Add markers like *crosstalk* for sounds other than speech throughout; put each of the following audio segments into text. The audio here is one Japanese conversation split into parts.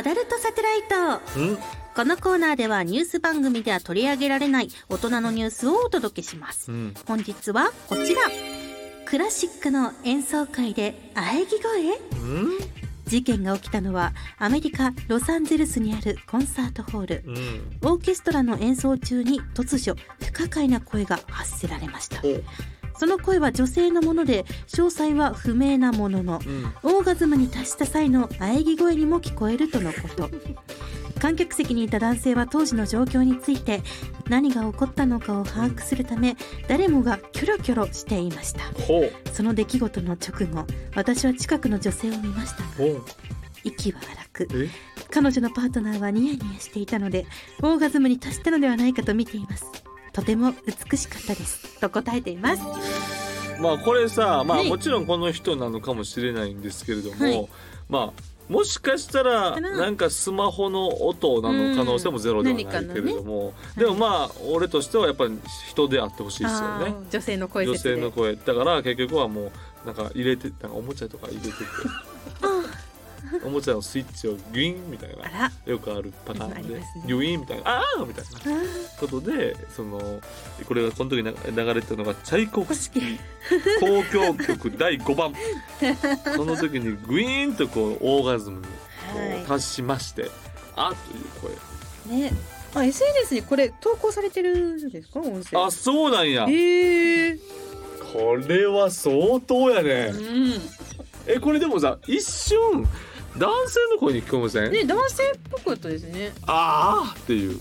アダルトサテライト。ん？このコーナーではニュース番組では取り上げられない大人のニュースをお届けします、うん。本日はこちら。クラシックの演奏会で喘ぎ声？うん？事件が起きたのはアメリカ・ロサンゼルスにあるコンサートホール。うん。オーケストラの演奏中に突如不可解な声が発せられました。おその声は女性のもので詳細は不明なもののうん。オーガズムに達した際の喘ぎ声にも聞こえるとのこと。*laughs* 観客席にいた男性は当時の状況について何が起こったのかを把握するため誰もがキョロキョロしていました。その出来事の直後私は近くの女性を見ました。息は荒くえ？彼女のパートナーはニヤニヤしていたのでオーガズムに達したのではないかと見ていますとても美しかったです。と答えています。まあこれさまあはい。もちろんこの人なのかもしれないんですけれども、はい。まあもしかしたらかな。なんかスマホの音なの可能性もゼロではないけれども、でもまあ俺としてはやっぱり人であってほしいですよね。女性の声女性の声。だから結局はもうなんか入れてなんかおもちゃとか入れてて *laughs* おもちゃのスイッチをギュインみたいなよくあるパターンでありますね。ギュインみたいなああみたいな。あことでそのこれがこの時に流れてたのがチャイコフスキー。ー。交響曲第5番。その時にグイーンとこうオーガズムにこはう達しまして、あという声。ね。あ SNS にこれ投稿されてるんですか？音声。あそうなんや。ええこれは相当やね。うん。えこれでもさ一瞬男性の声に聞こえません、ね男性っぽかったですね。ああっていう。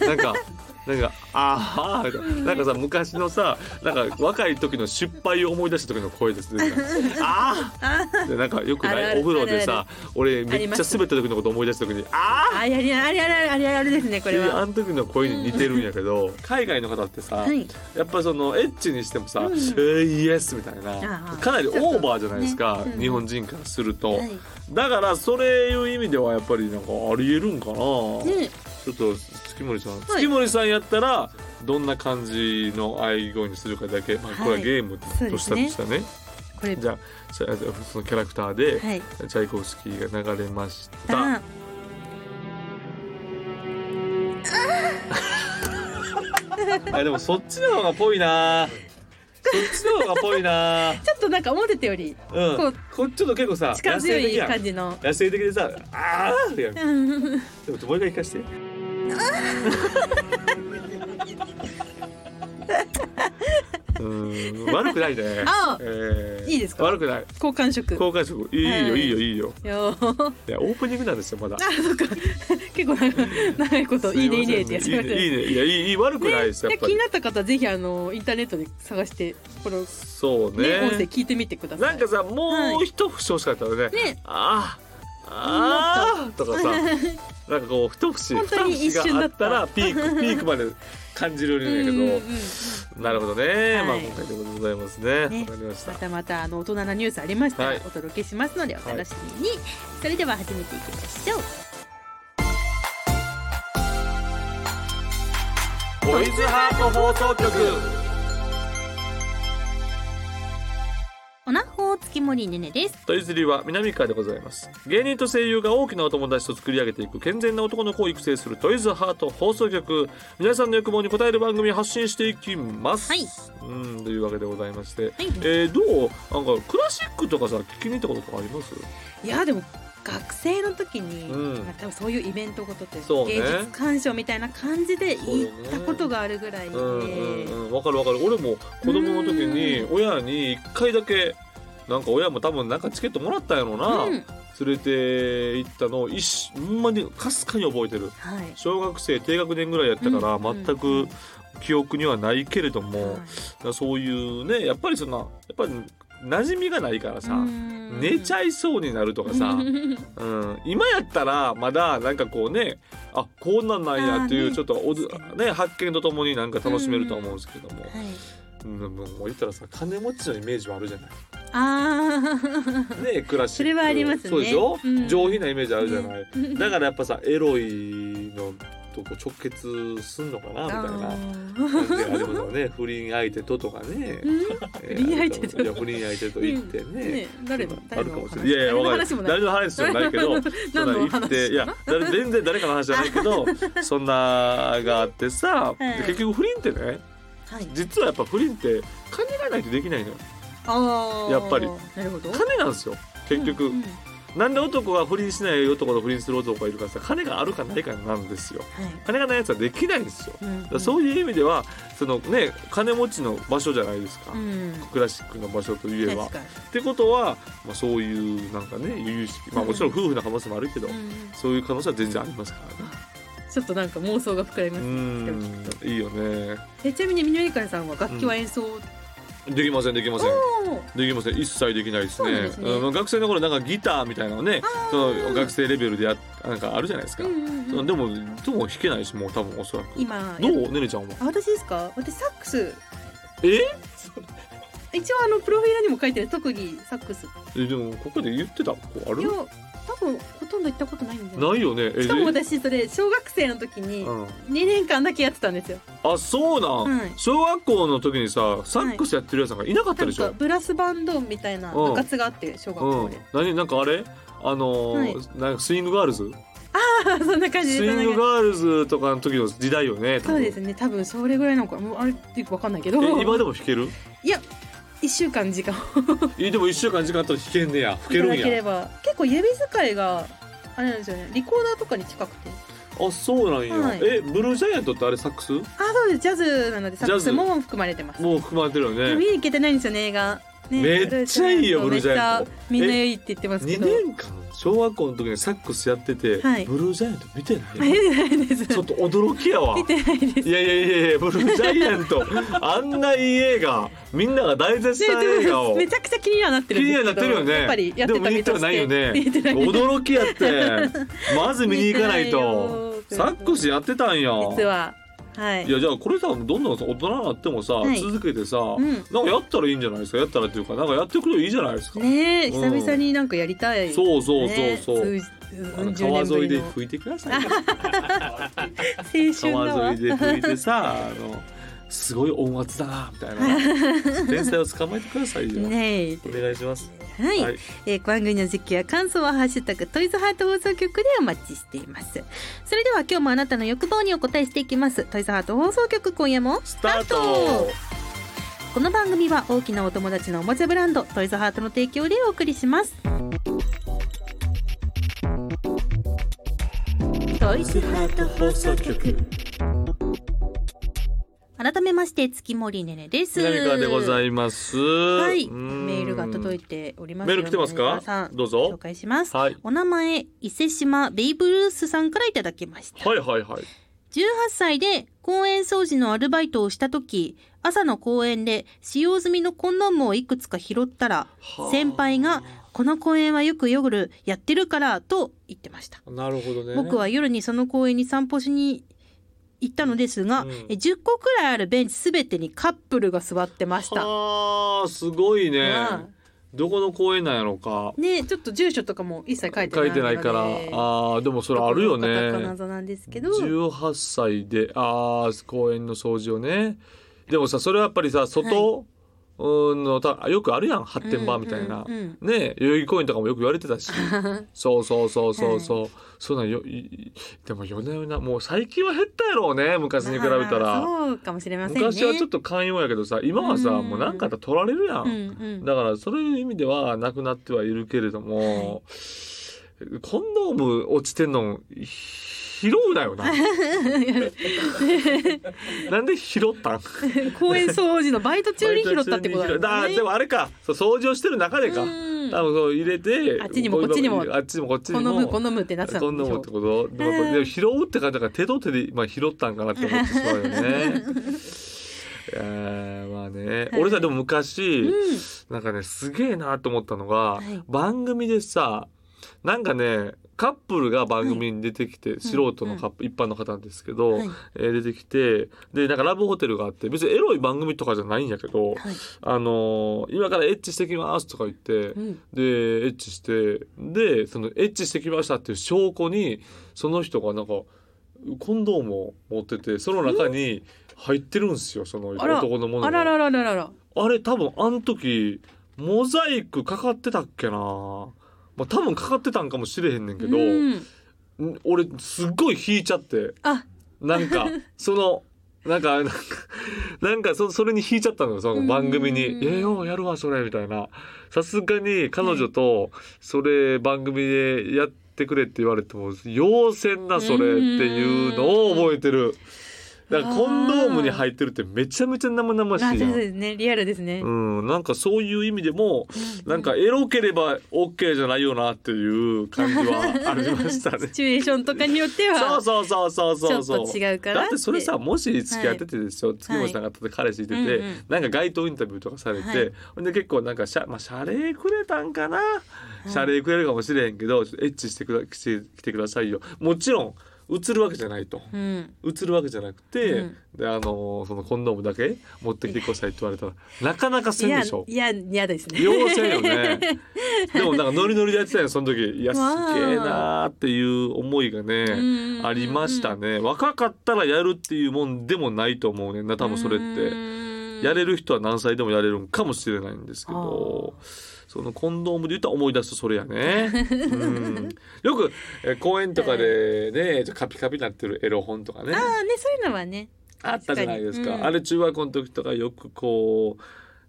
なんか *laughs* なんかああな。なんかさ昔のさなんか若い時の失敗を思い出した時の声ですね。*laughs* あああでなんかよくない？お風呂でさ俺めっちゃ滑った時のこと思い出した時にあああやりあれあれあれあれですねこれは。あの時の声に似てるんやけど海外の方ってさ、はい。やっぱそのエッチにしてもさ「うん。えー、イエス」みたいなかなりオーバーじゃないですか、日本人からすると、はい。だからそれいう意味ではやっぱりなんかありえるんかな、ねちょっと月森さん、い月森さんやったらどんな感じの愛声にするかだけ、まあ、これはゲームとしたとしたねこれじゃあじゃあそのキャラクターで、はいチャイコフスキーが流れました。だあでもそっちの方がぽいな。そっちの方がぽいな。*laughs* ちょっとなんか思ってたよりうん。こうこっちと結構さ、力強い感じの野生的でさ、ああってやん。*laughs* でうんももう一回聞かして。うん、悪くないね。あえー。いいですか？悪くない。好感触交換色。いいよ、はいいいよ。いいよ。いやオープニングなんですよまだ。あそっか。*laughs* 結構長い長いこといいねいいねってやついいねいいね。いやいいいい悪くないです、やっぱり。ね気に。なった方はぜひあのインターネットで探してこのねそう音声ね。聞いてみてください。なんかさもう一節欲しかったよね。ね。あーあー。とかさ *laughs* なんかこう一節本当に二節があったらピーク *laughs* ピークまで感じるんやけど、うんうんうんなるほどね、まあはい今回でございますね。わ、ねかりました。またまたあの大人なニュースありましたらはい。お届けしますのでお楽しみに、それでは始めていきましょう。トイズハート放送局おなほ月森ねねです。トイズリは南川でございます。芸人と声優が大きなお友達と作り上げていく健全な男の子を育成するトイズハート放送局。皆さんの欲望に応える番組を発信していきます。はい。うんというわけでございまして、はい。えー、どう？なんかクラシックとかさ聞きに行ったこととかあります？いやでも学生の時に、うん。まあ多分そういうイベントごとって、そうね。芸術鑑賞みたいな感じで行ったことがあるぐらいで、うんうんうん。わかるわかる。俺も子供の時にう親に一回だけなんか親も多分なんかチケットもらったんやろな、うん。連れて行ったのを一しほんまにかすかに覚えてる。はい。小学生低学年ぐらいやったからうん全く記憶にはないけれども、はい。だからそういうねやっぱりそんなやっぱり馴染みがないからさ、寝ちゃいそうになるとかさ、うん。うん、今やったらまだなんかこうねあこんなんなんやっていうちょっとおず確かね発見とともになんか楽しめると思うんですけども、はい。うん、もう言ったらさ金持ちのイメージはあるじゃない。あねクラシック。それはありますね。そうでしょ、うん。上品なイメージあるじゃない、うん。だからやっぱさエロいのとこう直結すんのかなみたいな。あ感じがありますよね不倫相手ととかね。不倫相手と？いや不倫相手と言ってね,、ね誰のあるかもしれない。いやいやわかんない。誰の話じゃないけど *laughs* 何の話い。や誰全然誰かの話じゃないけど *laughs* そんながあってさ、ではい。結局不倫ってねはい。実はやっぱ不倫って金がないとできないのよ。やっぱり。なるほど。金なんですよ。結局、うんうんなんで男が不倫しない男と不倫する男がいるかって金があるかないかなんですよ。はい。金がないやつはできないんですよ。うんだからそういう意味ではそのね金持ちの場所じゃないですか、うん。クラシックの場所といえば。ってことは、まあ、そういうなんかね由々しきまあもちろん夫婦の可能性もあるけど、うんそういう可能性は全然ありますからね。ちょっとなんか妄想が膨らみうますねいいよね。えちなみにみのりかさんは楽器は演奏、できませんできません。できません。一切できないですね。ね。うん学生の頃なんかギターみたいなのねその学生レベルでやなんかあるじゃないですか、うんうんうんでもでも弾けないしもう多分おそらく今どう？ねねちゃんは。あ私ですか？私サックス。え？一応あのプロフィールにも書いてる。特技サックス。えでもここで言ってた子ある？多分ほとんど行ったことないんじゃないないよね。えしかもで私それ小学生の時にうん。2年間だけやってたんですよ。あそうなん、はい。小学校の時にさサックスやってるやつなんかいなかったでしょ、かブラスバンドみたいなうん。部活があって小学うん。校で、何？なんかあれ？あのーはい。なんかスイングガールズ？そんな感じで。スイングガールズとかの時の時代よね多分。そうですね。多分それぐらいなのか。なもうあれってよくわかんないけど。え今でも弾ける？いや1週間時間。をえでも一週間時間あったら弾けんねや。弾けるんいただけれや。ば結構指使いがあれなんですよね。リコーダーとかに近くて。あそうなんや、はい。えブルージャイアントってあれサックス？あそうです。ジャズなのでサックスも含まれてます。もう含まれてるよでもね見に行けてないんですよね映画。ね。めっちゃいいよブルージャイアント。めっちゃみんないいって言ってますけ2ど年間小学校の時にサックスやってて、はい。ブルージャイアント見てないちょっと驚きやわ。見てないです。いやいやいやいやブルージャイアント。*laughs* あんないい映画みんなが大絶賛映画を。めちゃくちゃ気にはなって気にるんですけどはなってるよね。やっぱりやってたでも見に行ったらないよね。驚きやって。*laughs* まず見に行かないと。よサックスやってたんや。実ははい。いやじゃあこれさどんどんさ大人になってもさ、はい。続けてさ、うん。なんかやったらいいんじゃないですか？やったらっていうかなんかやってくればいいじゃないですか、ねえうん久々になんかやりたい。そうそうそうねそう、数あの川沿いでりの。吹いてくださいよ青春だわ。川沿いで吹いてさあのすごい音圧だなみたいな *laughs* 天才を捕まえてくださいよ、ねえ。お願いしますはい、はい。えー番組の実況や感想はハッシュタグトイズハート放送局でお待ちしています。それでは今日もあなたの欲望にお答えしていきます。トイズハート放送局今夜もスタート。この番組は大きなお友達のおもちゃブランドトイズハートの提供でお送りします。トイズハート放送局改めまして月森ねねです。南川でございます。はい、うん。メールが届いておりますメール来てますか？皆さんどうぞ。紹介します。はい。お名前伊勢島ベイブルースさんからいただきました。はいはいはい。18歳で公園掃除のアルバイトをした時朝の公園で使用済みのコンドームをいくつか拾ったらはあ。先輩が「この公園はよく夜やってるから」と言ってました。なるほどね。僕は夜にその公園に散歩しに行ったのですが、うん。え10個くらいあるベンチすべてにカップルが座ってました。はあすごいね。はどこの公園なんやろうか。ねちょっと住所とかも一切書いてない書いてないから。あーでもそれあるよね。謎なんですけど。18歳であー公園の掃除をね。でもさそれはやっぱりさ外うんのたよくあるやん発展場みたいな、うんうんね代々木公園とかもよく言われてたし。*laughs* そうそうそうそうそう、そうなんよいでも夜な夜なもう最近は減ったやろうね昔に比べたまあら、そうかもしれませんね。昔はちょっと寛容やけどさ今はさ、うん。もう何かあったら取られるやん、うんうん。だからそういう意味ではなくなってはいるけれども、コンドーム落ちてんの拾うなよな *laughs* なんで拾ったん？*laughs* 公園掃除のバイト中に拾ったってことだだでもあれか。そう掃除をしてる中でか、うん。多分そう入れてあっちにもこっちにも。あっちにもこっち好にも。む好むってなってたこんなもんってこと。でも拾うって感じだから手と手で、まあ、拾ったんかなって思ってしまうよね。*laughs* えー、まあね、はい。俺さでも昔、うん。なんかねすげえなと思ったのが、はい。番組でさなんかねカップルが番組に出てきて、素人のカップ、一般の方なんですけど、はい。えー出てきてでなんかラブホテルがあって別にエロい番組とかじゃないんやけど、はい。あのー今からエッチしてきますとか言って、うん。でエッチしてでそのエッチしてきましたっていう証拠にその人がなんかコンドームを持っててその中に入ってるんですよその男のものが。あらららららら。あれ多分あの時モザイクかかってたっけなまあ多分かかってたんかもしれへんねんけど、うん。ん俺すっごい引いちゃって。あ。なんか *laughs* そのなんかなんかそそれに引いちゃったのよその番組に「うん。えー、ようやるわそれ」みたいな。さすがに彼女とそれ番組でやってくれって言われても「要せんなそれ」っていうのを覚えてるだからコンドームに入ってるってめちゃめちゃ生々しいですね。リアルですね、うん、なんかそういう意味でも、なんかエロければ OK じゃないよなっていう感じはありましたね。*laughs* シ。チュエーションとかによってはそうそうそうそうそうそう。ちょっと違うから。だってそれさもし付き合っててですよ、月もしなかったで彼氏いてて、うんうんなんか街頭インタビューとかされて、はい。ほんで結構なんかしゃまあ謝礼くれたんかな、謝礼くれるかもしれへんけどエッチしてくだしてきてくださいよ。もちろん映るわけじゃないと。うん。映るわけじゃなくて、うん。であのそのコンドームだけ持ってきてくださいって言われたらなかなかせいやんでしょ？いや嫌ですね。要請よね。*laughs* でもなんかノリノリでやってたよその時。いやすげえなーっていう思いがねうんありましたね。若かったらやるっていうもんでもないと思うねんな多分それって。やれる人は何歳でもやれるんかもしれないんですけどそのコンドームで言ったら思い出すとそれやね、*laughs* うん、よくえ公園とかでねカピカピになってるエロ本とかね。ああねそういうのはね。あったじゃないですか、確かに。うん。あれ中学校の時とかよくこ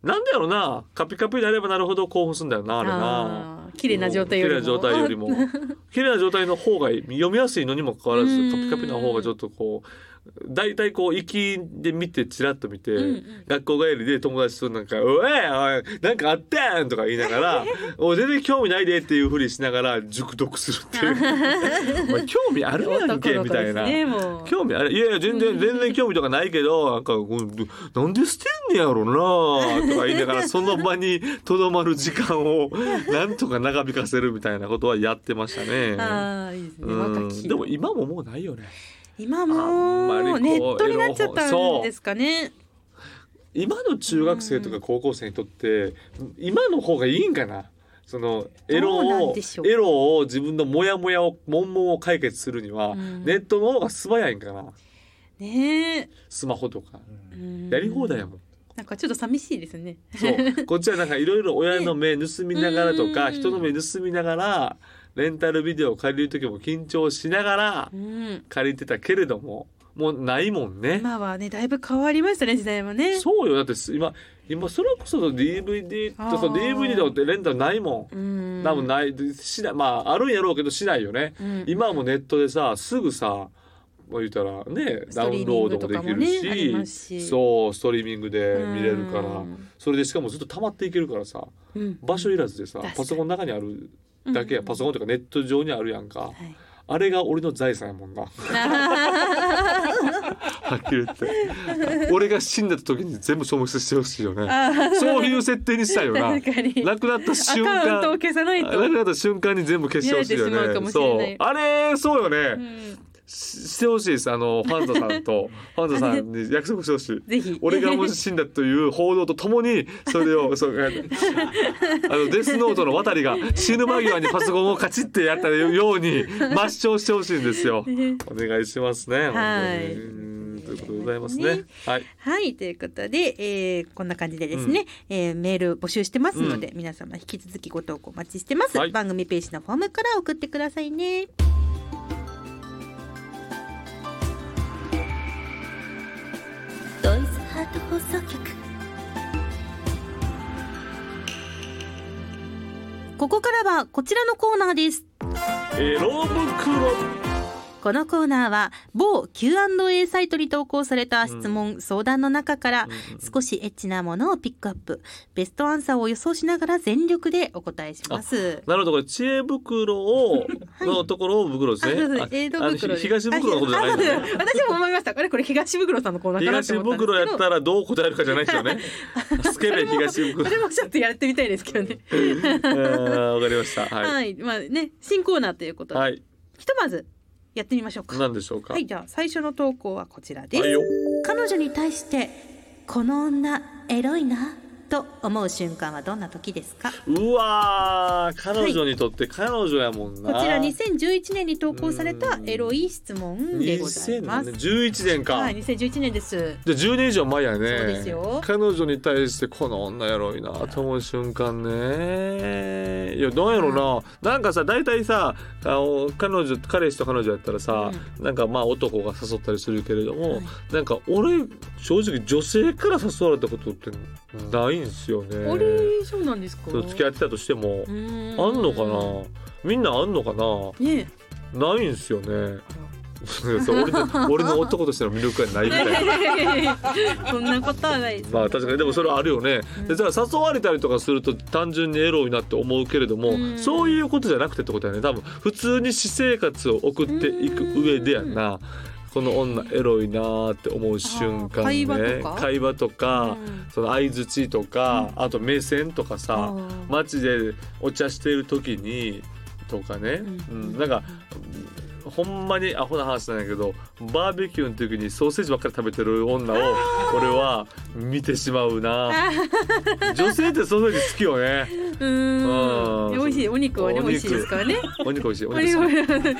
うなんだろうなカピカピになればなるほど興奮するんだよなあれな。綺麗な状態よりも。綺麗な状態よりも。*laughs* 綺麗な状態の方が読みやすいのにもかかわらずうん。カピカピの方がちょっとこう大体こう行きで見てチラッと見て、んうん学校帰りで友達となんか「おいおいなんかあったやん!」とか言いながら「*laughs* おい全然興味ないで」っていうふりしながら熟読するっていう「*laughs* お前興味あるやんけ」みたいな。ね興味あるいやいや全然全然興味とかないけどなんかこうなんで捨てんねやろなとか言いながら *laughs* その場にとどまる時間をなんとか長引かせるみたいなことはやってましたね。ああいいですねうんでも今ももうないよね。今あんまりこうもネットになっちゃったんですかね。今の中学生とか高校生にとって今の方がいいんかな。そのエロをエロを自分のモヤモヤを悶々を解決するには、うん。ネットの方が素早いんかな。ねえ。スマホとか。うん。やり放題やもん。なんかちょっと寂しいですね。そう。こっちはなんかいろいろ親の目盗みながらとか、うん。人の目盗みながらレンタルビデオを借りる時も緊張しながらうん。借りてたけれどももうないもんね。今はねだいぶ変わりましたね時代はね。そうよ。だって今今それこそ DVD とその DVD とかってレンタルないもん。うん。多分ない。しない。まああるんやろうけどしないよね。うん。今はもうネットでさすぐさまあ言ったらねダウンロードもできるしし。そうストリーミングで見れるから。うんそれでしかもずっと溜まっていけるからさ。うん。場所いらずでさパソコンの中にあるだけやうん。パソコンとかネット上にあるやんか。はい。あれが俺の財産やもんな。*laughs* はっきり言って。俺が死んだ時に全部消滅してほしいよね。そういう設定にしたいよな。亡くなったア瞬間亡くなった瞬間に全部消してほしいよね。そう。あれそうよね、うんししてほしいです。あのファンザさんと *laughs* ファンザさんに約束してほしい。ぜひ。俺がもし死んだという報道とともにそれを *laughs* そうあのデスノートの渡りが死ぬ間際にパソコンをカチッてやったように抹消してほしいんですよ。*laughs* お願いしますね。はい。ということでございますね。ね。はい。はいということで、えーこんな感じでですね、えーメール募集してますので、皆様引き続きご投稿お待ちしてます、はい。番組ページのフォームから送ってくださいねここからはこちらのコーナーですエロ袋。このコーナーは某 Q&A サイトに投稿された質問、相談の中から少しエッチなものをピックアップ。ベストアンサーを予想しながら全力でお答えします。なるほど。これ知恵袋を *laughs* のところを袋ですね。そう江戸あの袋東袋のことじゃないね。私も思いました。これこれ東袋さんのコーナー東袋やったらどう答えるかじゃないですよね。スケベ東袋。それもちょっとやってみたいですけどね。えーわかりました。は、はい。まあね新コーナーということい。で、はい。ひとまずやってみましょうか何でしょうか？はいじゃあ最初の投稿はこちらです、はいよ。彼女に対してこの女エロいなと思う瞬間はどんな時ですか？うわー彼女にとって彼女やもんな、こちら2011年に投稿されたエロい質問でございます。2011年か、はい、2011年です。じゃあ10年以上前やね。そうですよ。彼女に対してこの女やろいなと思う瞬間ね。いやどうやろうな、なんかさ大体さあの彼女彼氏と彼女やったらさ、なんかまあ男が誘ったりするけれども、はい。なんか俺正直女性から誘われたことってないんすよね。あれそうなんですか？付き合ってたとしても、あんのかな？みんなあんのかな？ねないんすよね。俺の俺の男としての魅力がないみたいな。*laughs* そんなことはないです。まあ確かに。でもそれはあるよね、でじゃあ誘われたりとかすると単純にエロいなって思うけれども、うん。そういうことじゃなくてってことやね。多分普通に私生活を送っていく上でやん。な、この女エロいなーって思う瞬間ね。会話とか？うん。その相づちとか、あと目線とかさ、あー。街でお茶してる時にとかね、うん。うん。なんかほんまにアホな話なんやけどバーベキューの時にソーセージばっかり食べてる女を俺は見てしまうな。*laughs* 女性ってソーセージ好きよね。うーん。うん。美味しい。お肉はね美味しいですからね。お肉。美味しい。おお肉肉好き。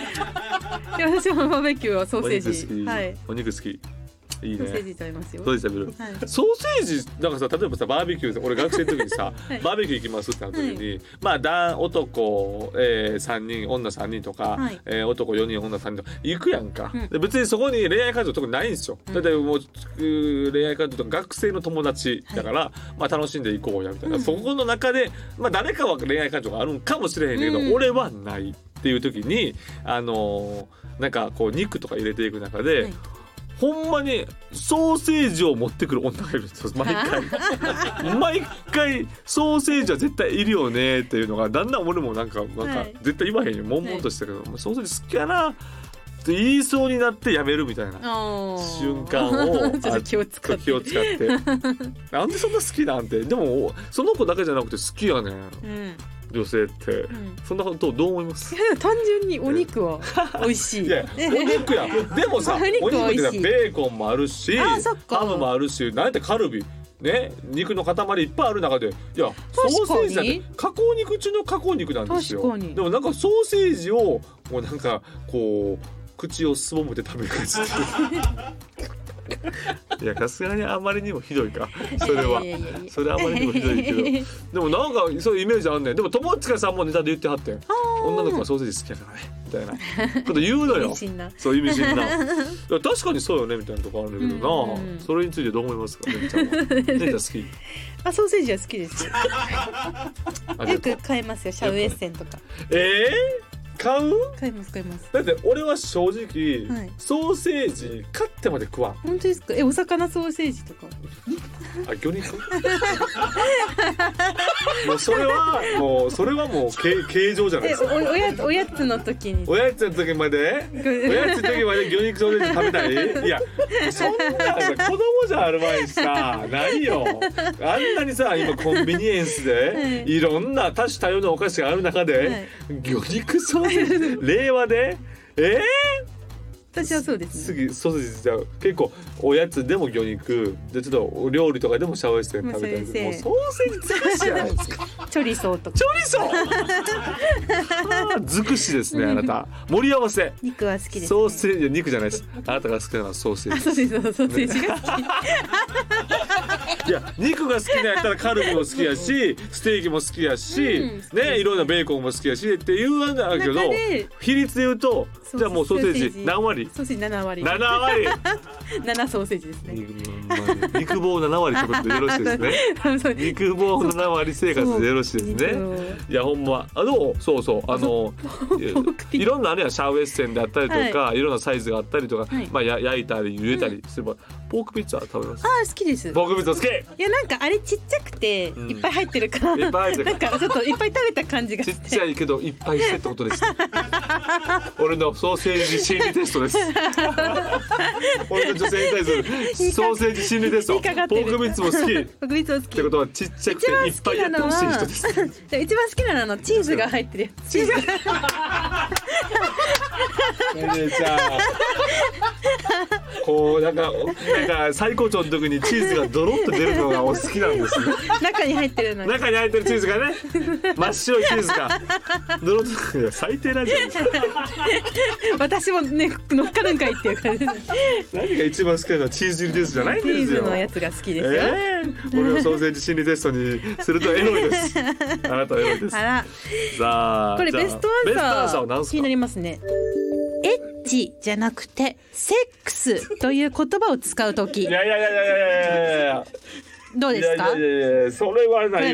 *laughs* 私もバーベキューはソーおセージ。肉好き、はい。お肉好きいいね。ソーセージ食べますよ。ソーセージ食べる。はい。ソーセージなんかさ例えばさバーベキューで俺学生の時にさ、*laughs* はい。バーベキュー行きますってなった時に、まあだ男、えー、3人女3人とか、はい。えー男4人女3人とか行くやんか、うん。で別にそこに恋愛感情とかないんですよ、うん。だってもううー恋愛感情とか学生の友達だから、まあ楽しんで行こうやみたいな、うん。そこの中で、まあ、誰かは恋愛感情があるんかもしれへんけど、うん。俺はないっていう時にあのーなんかこう肉とか入れていく中で、はいほんまにソーセージを持ってくる女がいるんですよ。毎回。*laughs* 毎回ソーセージは絶対いるよねっていうのがだんだん俺もなんかなんかはい。絶対言わへんよ悶々としたけど、まあソーセージ好きやな。って言いそうになってやめるみたいな瞬間を *laughs* ちょっと気を使って。気を使って。*laughs* なんでそんな好きなんて。でもその子だけじゃなくて好きやねん。うん女性って、ん。そんなことどう思います？*laughs* 単純に *laughs* お肉は美味しい。いやお肉や。でもさお肉ってベーコンもあるしハムもあるしなんてカルビ。ね肉の塊いっぱいある中で。いやソーセージだって加工肉中の加工肉なんですよ。でもなんかソーセージをもうなんかこう口をすぼめて食べる感じ *laughs* *laughs* いやさすがにあまりにもひどいか。それは。それはあまりにもひどいけど。*laughs* でもなんかそういうイメージあんねん。でも友近さんもネタで言ってはってん。女の子はソーセージ好きやからね。みたいな。こと言うのよ。そう意味深な。*laughs* 確かにそうよねみたいなとこあるんだけどな、うんうん。それについてどう思いますかねねちゃんは？ね好き？あソーセージは好きです。よ。く買いますよ。シャウエッセンとか。えー、買う？買います買います。だって俺は正直、はい。ソーセージ買ってまで食わん。本当ですか？えお魚ソーセージとか？あ魚肉？*laughs* もうそれはもうそれはもう形形状じゃないえですか。おおやおやつの時に。おやつの時まで？おやつの時まで魚肉ソーセージ食べたいいやそんなさ子供じゃある前にさ何よ。あんなにさ今コンビニエンスでい。ろんな多種多様なお菓子がある中で、魚肉ソーセージ *laughs* 令和で？え私はそうでー、すね。次ソーセージじゃあ結構おやつでも魚肉でちょっとお料理とかでもシャワーして食べたりする。ソーセージ尽くしじゃないですか。*laughs* チョリソーとか。チョリソー。はあ尽くしですねあなた。盛り合わせ。肉は好きです、ね。ソーセージ肉じゃないです。あなたが好きなのはソーセーあジソーセージが好き。*laughs* いや肉が好きなやったらカルビも好きやしステーキも好きやし、うん。ねいろんなベーコンも好きやしっていうわけだけど比率で言うとじゃあもうソーセージ。何割？ソーセージ7割。7割。*laughs* 7ソーセージですね。うんまあ肉棒7割ってことでよろしいですね。*laughs* 肉棒7割生活でよろしいですね。いやほんま。あどうそうそう。あのいいろんなあれやシャウエッセンであったりとか、い、ろんなサイズがあったりとか、はい。まあや焼いたり茹でたりすれば、ポークピッツァ食べますあー好きです。いポークピッツァ好きやなんかあれちっちゃくてんいっぱい入ってるから、いっぱい入ってるなんかちょっといっぱい食べた感じがち。っちゃいけどいっぱいしてってことです。*laughs* 俺のソーセージ心理テストです。俺の女性に対するソーセージ心理テスト。ポークビッツも好き。っ僕いつも好きて。ことはちっちゃくていっぱいやってほしい人です。で一番好きなのはあのチーズが入ってる。チーズ。*laughs* 姉ちゃん。こうなんかなんか最高潮の時にチーズがドロッと出るのがお好きなんですね。中に入ってるのに。中に入ってるチーズがね。真っ白いチーズが。ドロッといや最低なんじゃないですか私もね乗っかるんかいっていう感じで。何が一番好きなのはチーズ入りですじゃないんチーですよ。ズのやつが好きですよ、ええ。俺をソーセージ心理テストにするとエロいです。*laughs* あなたはエロいです。あら。さあこれベストアンサー気になりますねエッチじゃなくてセックスという言葉を使うときいやいやいやいやいやいや。どうですか？いやいやいやそれはない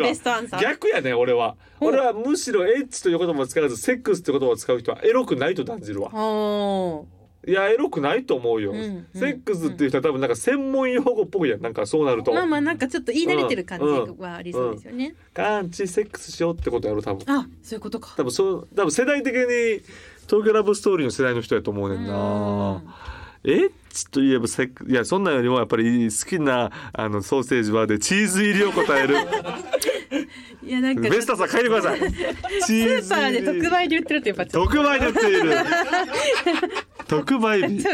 逆やね俺は。お俺はむしろエッチという言葉を使わずセックスって言葉を使う人はエロくないと感じるわ。おいやエロくないと思うよ、うんうんセックスっていう人は多分なんか専門用語っぽいやん。なんかそうなると、ーまあまあなんかちょっと言い慣れてる感じはありそうですよね、カンチセックスしようってことやろ多分。あそういうことか。多分そう多分世代的に東京ラブストーリーの世代の人やと思うねんな。エッチといえばセックいやそんなんよりもやっぱり好きなあのソーセージはでチーズ入りを答える。*laughs* いやなんかベスタさん帰ってください。チ *laughs* スーーパーで特売で売ってるってやっぱ特売で売っている。*laughs* 特売日。と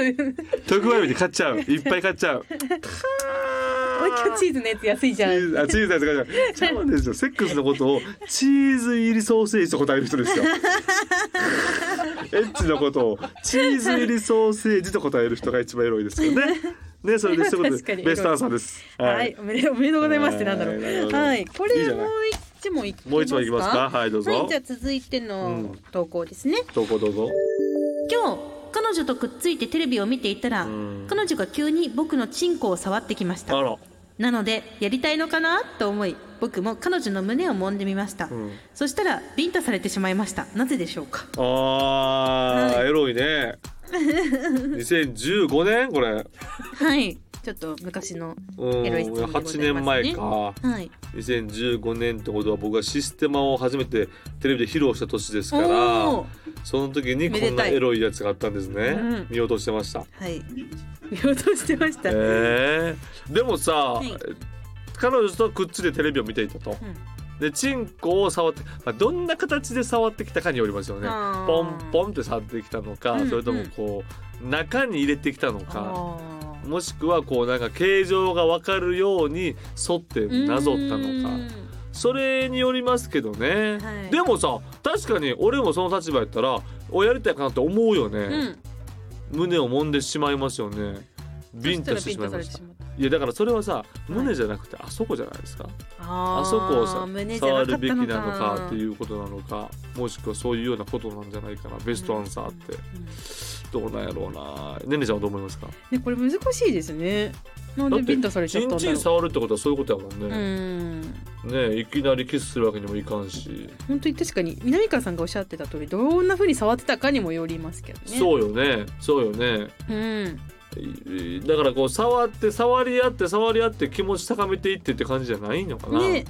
特売日で買っちゃう。いっぱい買っちゃうおい今日チーズのやつ安いじゃん。チーズあチーズのやつ買っちゃ *laughs* うちゃうんですよ。セックスのことをチーズ入りソーセージと答える人ですよ。*laughs* エッチのことをチーズ入りソーセージと答える人が一番エロいですよね。ねそれでそういうこと確かにでベストアンサーです。はい、おめでおめでとうございますってなんだろう。はい。これもう一問いきますか？もう一問いきますか？はいどうぞ。はいじゃあ続いてうのん。投稿ですね、どうぞどうぞ。今日彼女とくっついてテレビを見ていたら、ん。彼女が急に僕のチンコを触ってきました。あらなのでやりたいのかな？と思い僕も彼女の胸を揉んでみました、ん。そしたらビンタされてしまいました。なぜでしょうか？あー、エロいね。*laughs* 2015年？これ。はいちょっと昔のうんエロい質問でございますね。8年前か。はい。2015年ってことは僕がシステマを初めてテレビで披露した年ですかおらー。その時にこんなエロいやつがあったんですね、うん。見落としてました。はい。見落としてました、えー、でもさ、い。彼女とくっついてテレビを見ていたと、でチンコを触って、まあ、どんな形で触ってきたかによりますよね。ポンポンって触ってきたのか、うんそれともこう中に入れてきたのか、もしくはこうなんか形状が分かるように沿ってなぞったのか。うん。それによりますけどね、はい。でもさ確かに俺もその立場やったらおやりたいかなって思うよね、うん。胸を揉んでしまいますよね。ビンタしてしまいましたいやだからそれはさ胸じゃなくてあそこじゃないですか、ああそこをさ触るべきなのかかっていうことなのかもしくはそういうようなことなんじゃないかなベストアンサーって。どうなんやろうな。ねねちゃんはどう思いますか？ねこれ難しいですね。なんでビンタされちゃチンチンったんだろ触るってことはそういうことやもんううね、ん。ねいきなりキスするわけにもいかんし、本当に確かに南川さんがおっしゃってた通りどんな風に触ってたかにもよりますけどね。そうよね。そうよね。うん。いだからこう触って触り合って触り合って気持ち高めていってって感じじゃないのかな、ね。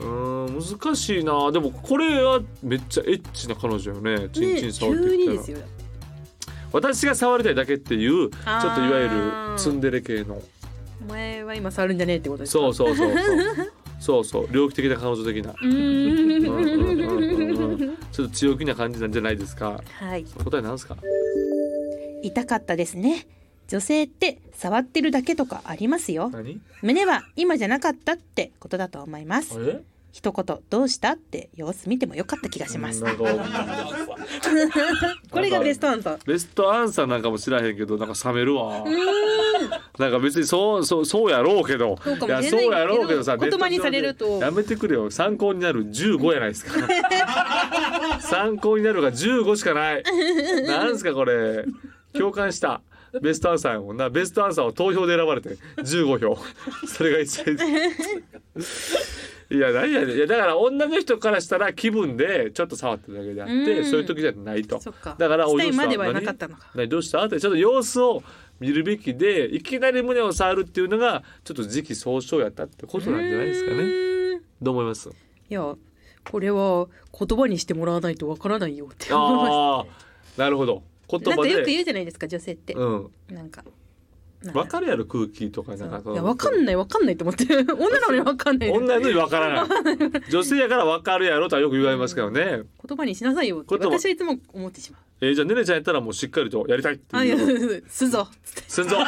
うーん難しいな。でもこれはめっちゃエッチな彼女よね。チンチンね触ってきたら、急にですよ。私が触りたいだけっていうちょっといわゆるツンデレ系の。お前は今触るんじゃねえってことですか？そうそうそうそう。そうそう。猟奇的な彼女的な。ちょっと強気な感じなんじゃないですか？はい。答えなんですか？痛かったですね。女性って触ってるだけとかありますよ。何？胸は今じゃなかったってことだと思います。え一言どうしたって様子見てもよかった気がします。*laughs* これがベストアンサー。ベストアンサーなんかも知らへんけどなんか冷めるわ。なんか別にそうそうそうやろうけど。いやそうやろうけどさ言葉にされると。やめてくれよ。参考になる15やないですか。*laughs* 参考になるが15しかない。なんすかこれ共感したベストアンサーやもんな。ベストアンサーを投票で選ばれて15票。それが一番。いや何やねん。いやだから女の人からしたら気分でちょっと触ってるだけであってうん。そういう時じゃないと。だからしたいまではなかったのか。何どうした？ってちょっと様子を見るべきでいきなり胸を触るっていうのがちょっと時期尚早やったってことなんじゃないですかね。どう思います？いやこれは言葉にしてもらわないとわからないよって思いまなるほど言たなん葉でかよく言うじゃないですか女性って、うん。なんか。分かるやろ空気とかなんかいやわかんないわかんないと思って *laughs* 女なのにわかんない女のに分からない。*laughs* 女性やから分かるやろとはよく言われますけどね、言葉にしなさいよって言葉。私はいつも思ってしまう。えーじゃあねねちゃんやったらもうしっかりとやりたいってあいうすぞ。すんぞ。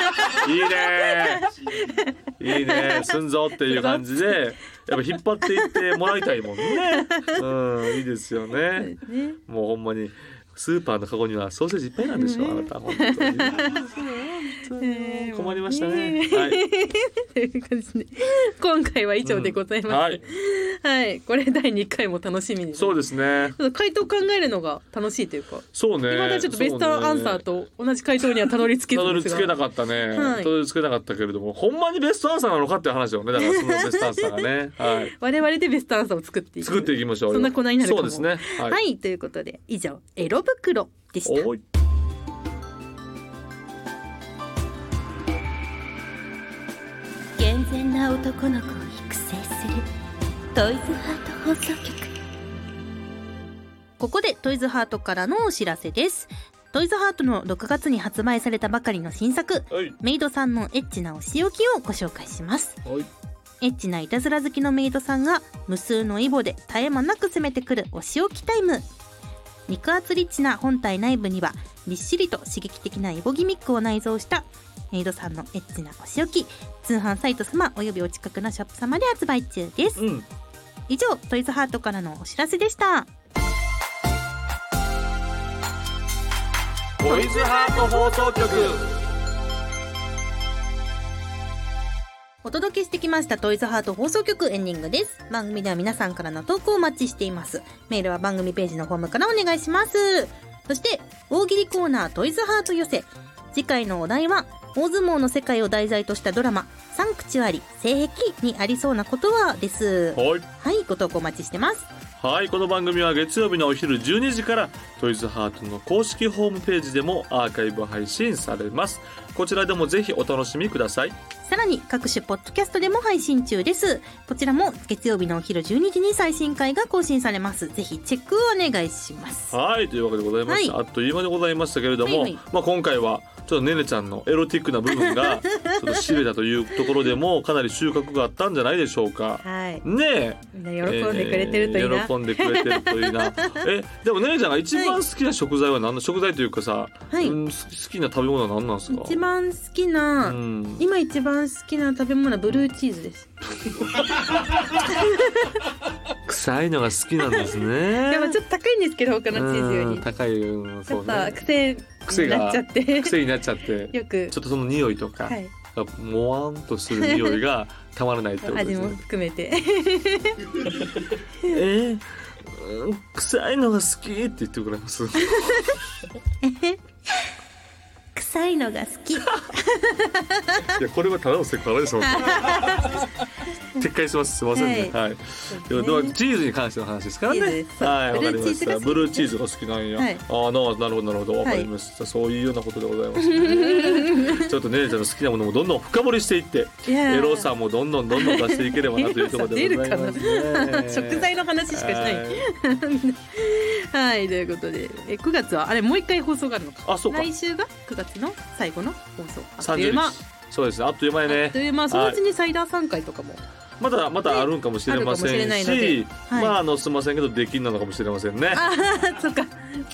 いいね。いいね。すんぞっていう感じでやっぱ引っ張っていってもらいたいもんね。うんいいですよね。ね。もうほんまにスーパーのカゴにはソーセージいっぱいなんでしょ、あなた本当に。えー困りましたね。ねはい。*laughs* という感じで今回は以上でございます、うん。はい。はい。これ第2回も楽しみに。そうですね。回答考えるのが楽しいというか。そうね。今までちょっとベストアンサーと同じ回答にはたどり着けたどり着けなかったね、はい。たどり着けなかったけれどもほんまにベストアンサーなのかっていう話だよねだから *laughs* そのベストアンサーがね。はい。我々でベストアンサーを作っていく。作っていきましょうよ。そんな粉になるそうですね。はい、はい、ということで以上エロ袋でした。健全な男の子を育成するトイズハート放送局。ここでトイズハートからのお知らせです。トイズハートの6月に発売されたばかりの新作。はい。メイドさんのエッチなお仕置きをご紹介します。はい。エッチないたずら好きのメイドさんが無数のイボで絶え間なく攻めてくるお仕置きタイム肉厚リッチな本体内部にはぎっしりと刺激的なイボギミックを内蔵したメイドさんのエッチなお仕置き通販サイト様およびお近くのショップ様で発売中です。うん。以上トイズハートからのお知らせでした。トイズハート放送局お届けしてきましたトイズハート放送局エンディングです。番組では皆さんからの投稿をお待ちしています。メールは番組ページのフォームからお願いします。そして大喜利コーナートイズハート寄せ。次回のお題は大相撲の世界を題材としたドラマサンクチュアリ性癖にありそうなことはです。はい。はいご投稿お待ちしてますはいこの番組は月曜日のお昼12時からトイズハートの公式ホームページでもアーカイブ配信されます。こちらでもぜひお楽しみください。さらに各種ポッドキャストでも配信中です。こちらも月曜日のお昼12時に最新回が更新されます。ぜひチェックをお願いします。はいというわけでございました、はあっという間でございましたけれども、はいはい。まあ、今回はちょっとねねちゃんのエロティックな部分が *laughs* ちょっとしびれたというところでもかなり収穫があったんじゃないでしょうか。はい。ね喜んでくれてるといいな、えー喜んでくれてるといいな。*laughs* えでもねねちゃんが一番好きな食材は何の食材というかさ、はい。うん、好きな食べ物は何なんですか？一番好きな、うん、今一番好きな食べ物はブルーチーズです。臭いのが好きなんですね。*laughs* でもちょっと高いんですけど他のチーズより。うん高いうんそうね。ぱ癖になっちゃって。癖になっちゃって。よく。ちょっとその匂いとか、はい。もわんとする匂いがたまらないってことで味もすね。含めて。*laughs* えーうん臭いのが好きって言ってくれます？*laughs* 臭いのが好き *laughs* いやこれはただのセクハラです。*laughs* 撤回します。すみませんね。はい。でもでもチーズに関しての話ですからねはい、わかりました。ブブルルーチーズが好きなんや。はいああ、ななるほどなるほどわかりました。そういうようなことでございますね。*laughs* ちょっとねねちゃんの好きなものもどんどん深掘りしていって、エロさもどんどんどんどん出していければなというところでございますね。食材の話しかしないはいはいということでえ9月はあれもう一回放送があるのかあ、そうか。来週が9月の最後の放送。あっという間。そうです。ね。あっという間にね。あっと。いう間。そのうちにサイダー3回とかも。まだまだあるんかもしれませんしし、はい。まああのすみませんけどできんなのかもしれませんね。ああそっか。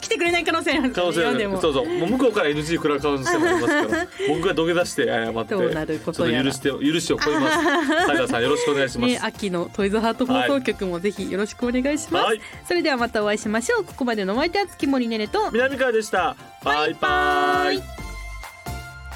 来てくれない可能性ある。可能性ある。そうそう。もう向こうから NG 食らう可能性もありますから。*laughs* 僕が土下座して謝ってどうなることとやら。許して許しを超えます。サイダーさんよろしくお願いします、ね、秋のトイズハート放送局もぜひよろしくお願いします、はい。それではまたお会いしましょう。ここまでのお相手は月森ねねと。南川でした。バイバイ